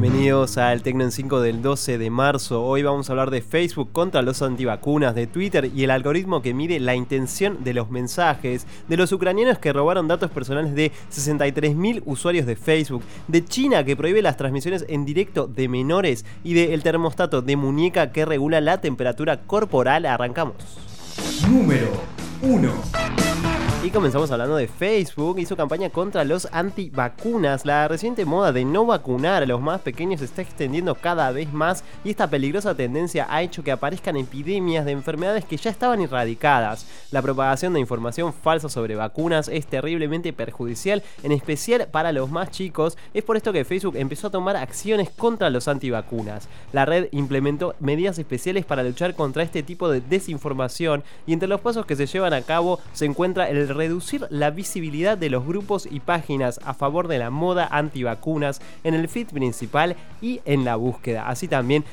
Bienvenidos al Tecno en 5 del 12 de marzo. Hoy vamos a hablar de Facebook contra los antivacunas, de Twitter y el algoritmo que mide la intención de los mensajes, de los ucranianos que robaron datos personales de 63.000 usuarios de Facebook, de China que prohíbe las transmisiones en directo de menores y del termostato de muñeca que regula la temperatura corporal. Arrancamos. Número 1. Y comenzamos hablando de Facebook y su campaña contra los antivacunas. La reciente moda de no vacunar a los más pequeños se está extendiendo cada vez más y esta peligrosa tendencia ha hecho que aparezcan epidemias de enfermedades que ya estaban erradicadas. La propagación de información falsa sobre vacunas es terriblemente perjudicial, en especial para los más chicos. Es por esto que Facebook empezó a tomar acciones contra los antivacunas. La red implementó medidas especiales para luchar contra este tipo de desinformación y entre los pasos que se llevan a cabo se encuentra el reducir la visibilidad de los grupos y páginas a favor de la moda antivacunas en el feed principal y en la búsqueda. Así también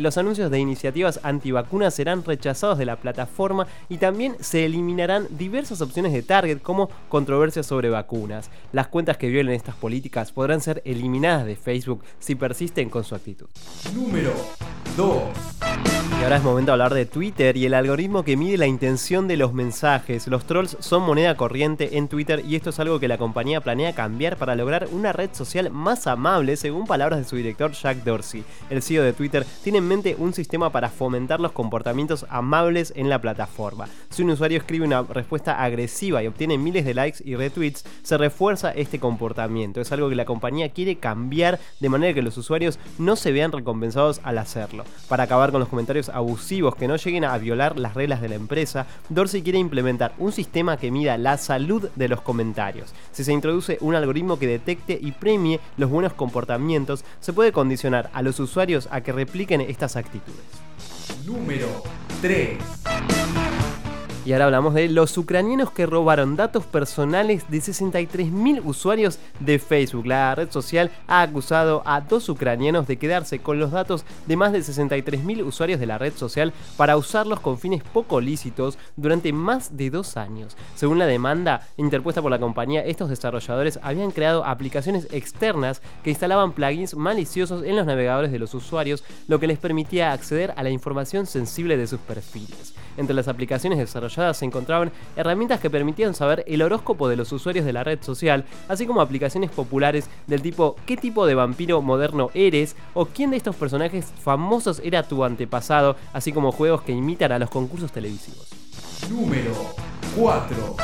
los anuncios de iniciativas antivacunas serán rechazados de la plataforma y también se eliminarán diversas opciones de target como controversias sobre vacunas. Las cuentas que violen estas políticas podrán ser eliminadas de Facebook si persisten con su actitud. Número 2. Ahora es momento de hablar de Twitter y el algoritmo que mide la intención de los mensajes. Los trolls son moneda corriente en Twitter y esto es algo que la compañía planea cambiar para lograr una red social más amable, según palabras de su director Jack Dorsey. El CEO de Twitter tiene en mente un sistema para fomentar los comportamientos amables en la plataforma. Si un usuario escribe una respuesta agresiva y obtiene miles de likes y retweets, se refuerza este comportamiento. Es algo que la compañía quiere cambiar de manera que los usuarios no se vean recompensados al hacerlo. Para acabar con los comentarios abusivos que no lleguen a violar las reglas de la empresa, Dorsey quiere implementar un sistema que mida la salud de los comentarios. Si se introduce un algoritmo que detecte y premie los buenos comportamientos, se puede condicionar a los usuarios a que repliquen estas actitudes. Número 3. Y ahora hablamos de los ucranianos que robaron datos personales de 63.000 usuarios de Facebook. La red social ha acusado a dos ucranianos de quedarse con los datos de más de 63.000 usuarios de la red social para usarlos con fines poco lícitos durante más de dos años. Según la demanda interpuesta por la compañía, estos desarrolladores habían creado aplicaciones externas que instalaban plugins maliciosos en los navegadores de los usuarios, lo que les permitía acceder a la información sensible de sus perfiles. Entre las aplicaciones desarrolladas se encontraban herramientas que permitían saber el horóscopo de los usuarios de la red social, así como aplicaciones populares del tipo ¿qué tipo de vampiro moderno eres? o quién de estos personajes famosos era tu antepasado, así como juegos que imitan a los concursos televisivos. Número 4.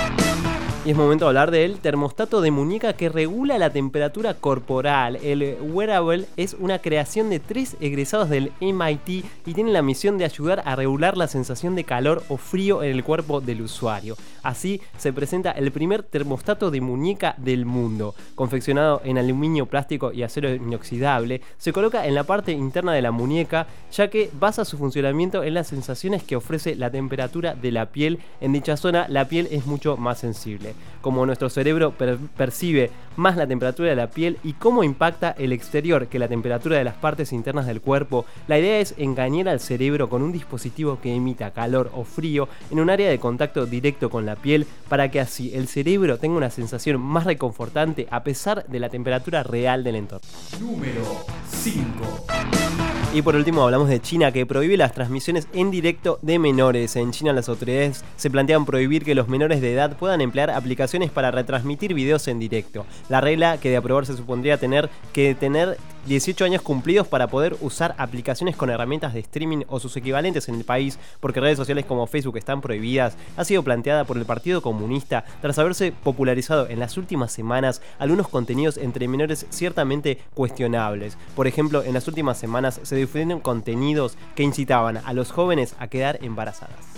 Y es momento de hablar del termostato de muñeca que regula la temperatura corporal. El wearable es una creación de tres egresados del MIT y tiene la misión de ayudar a regular la sensación de calor o frío en el cuerpo del usuario. Así se presenta el primer termostato de muñeca del mundo. Confeccionado en aluminio, plástico y acero inoxidable, se coloca en la parte interna de la muñeca ya que basa su funcionamiento en las sensaciones que ofrece la temperatura de la piel. En dicha zona la piel es mucho más sensible. Como nuestro cerebro percibe más la temperatura de la piel y cómo impacta el exterior que la temperatura de las partes internas del cuerpo, la idea es engañar al cerebro con un dispositivo que emita calor o frío en un área de contacto directo con la piel para que así el cerebro tenga una sensación más reconfortante a pesar de la temperatura real del entorno. Número 5. Y por último hablamos de China que prohíbe las transmisiones en directo de menores. En China las autoridades se plantean prohibir que los menores de edad puedan emplear aplicaciones para retransmitir videos en directo. La regla que de aprobarse supondría tener que tener 18 años cumplidos para poder usar aplicaciones con herramientas de streaming o sus equivalentes en el país, porque redes sociales como Facebook están prohibidas, ha sido planteada por el Partido Comunista tras haberse popularizado en las últimas semanas algunos contenidos entre menores ciertamente cuestionables. Por ejemplo, en las últimas semanas se difundieron contenidos que incitaban a los jóvenes a quedar embarazadas.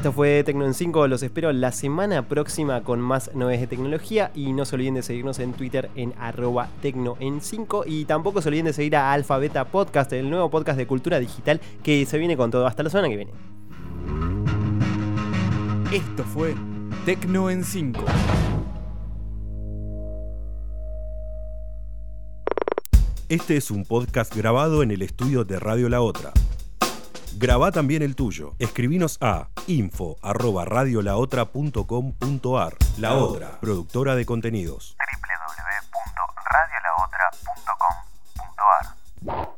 Esto fue Tecno en 5, los espero la semana próxima con más novedades de tecnología y no se olviden de seguirnos en Twitter en arroba Tecno en 5 y tampoco se olviden de seguir a Alfabeta Podcast, el nuevo podcast de cultura digital que se viene con todo hasta la semana que viene. Esto fue Tecno en 5. Este es un podcast grabado en el estudio de Radio La Otra. Graba también el tuyo. Escribinos a info.radiolaotra.com.ar La Otra, productora de contenidos. www.radiolaotra.com.ar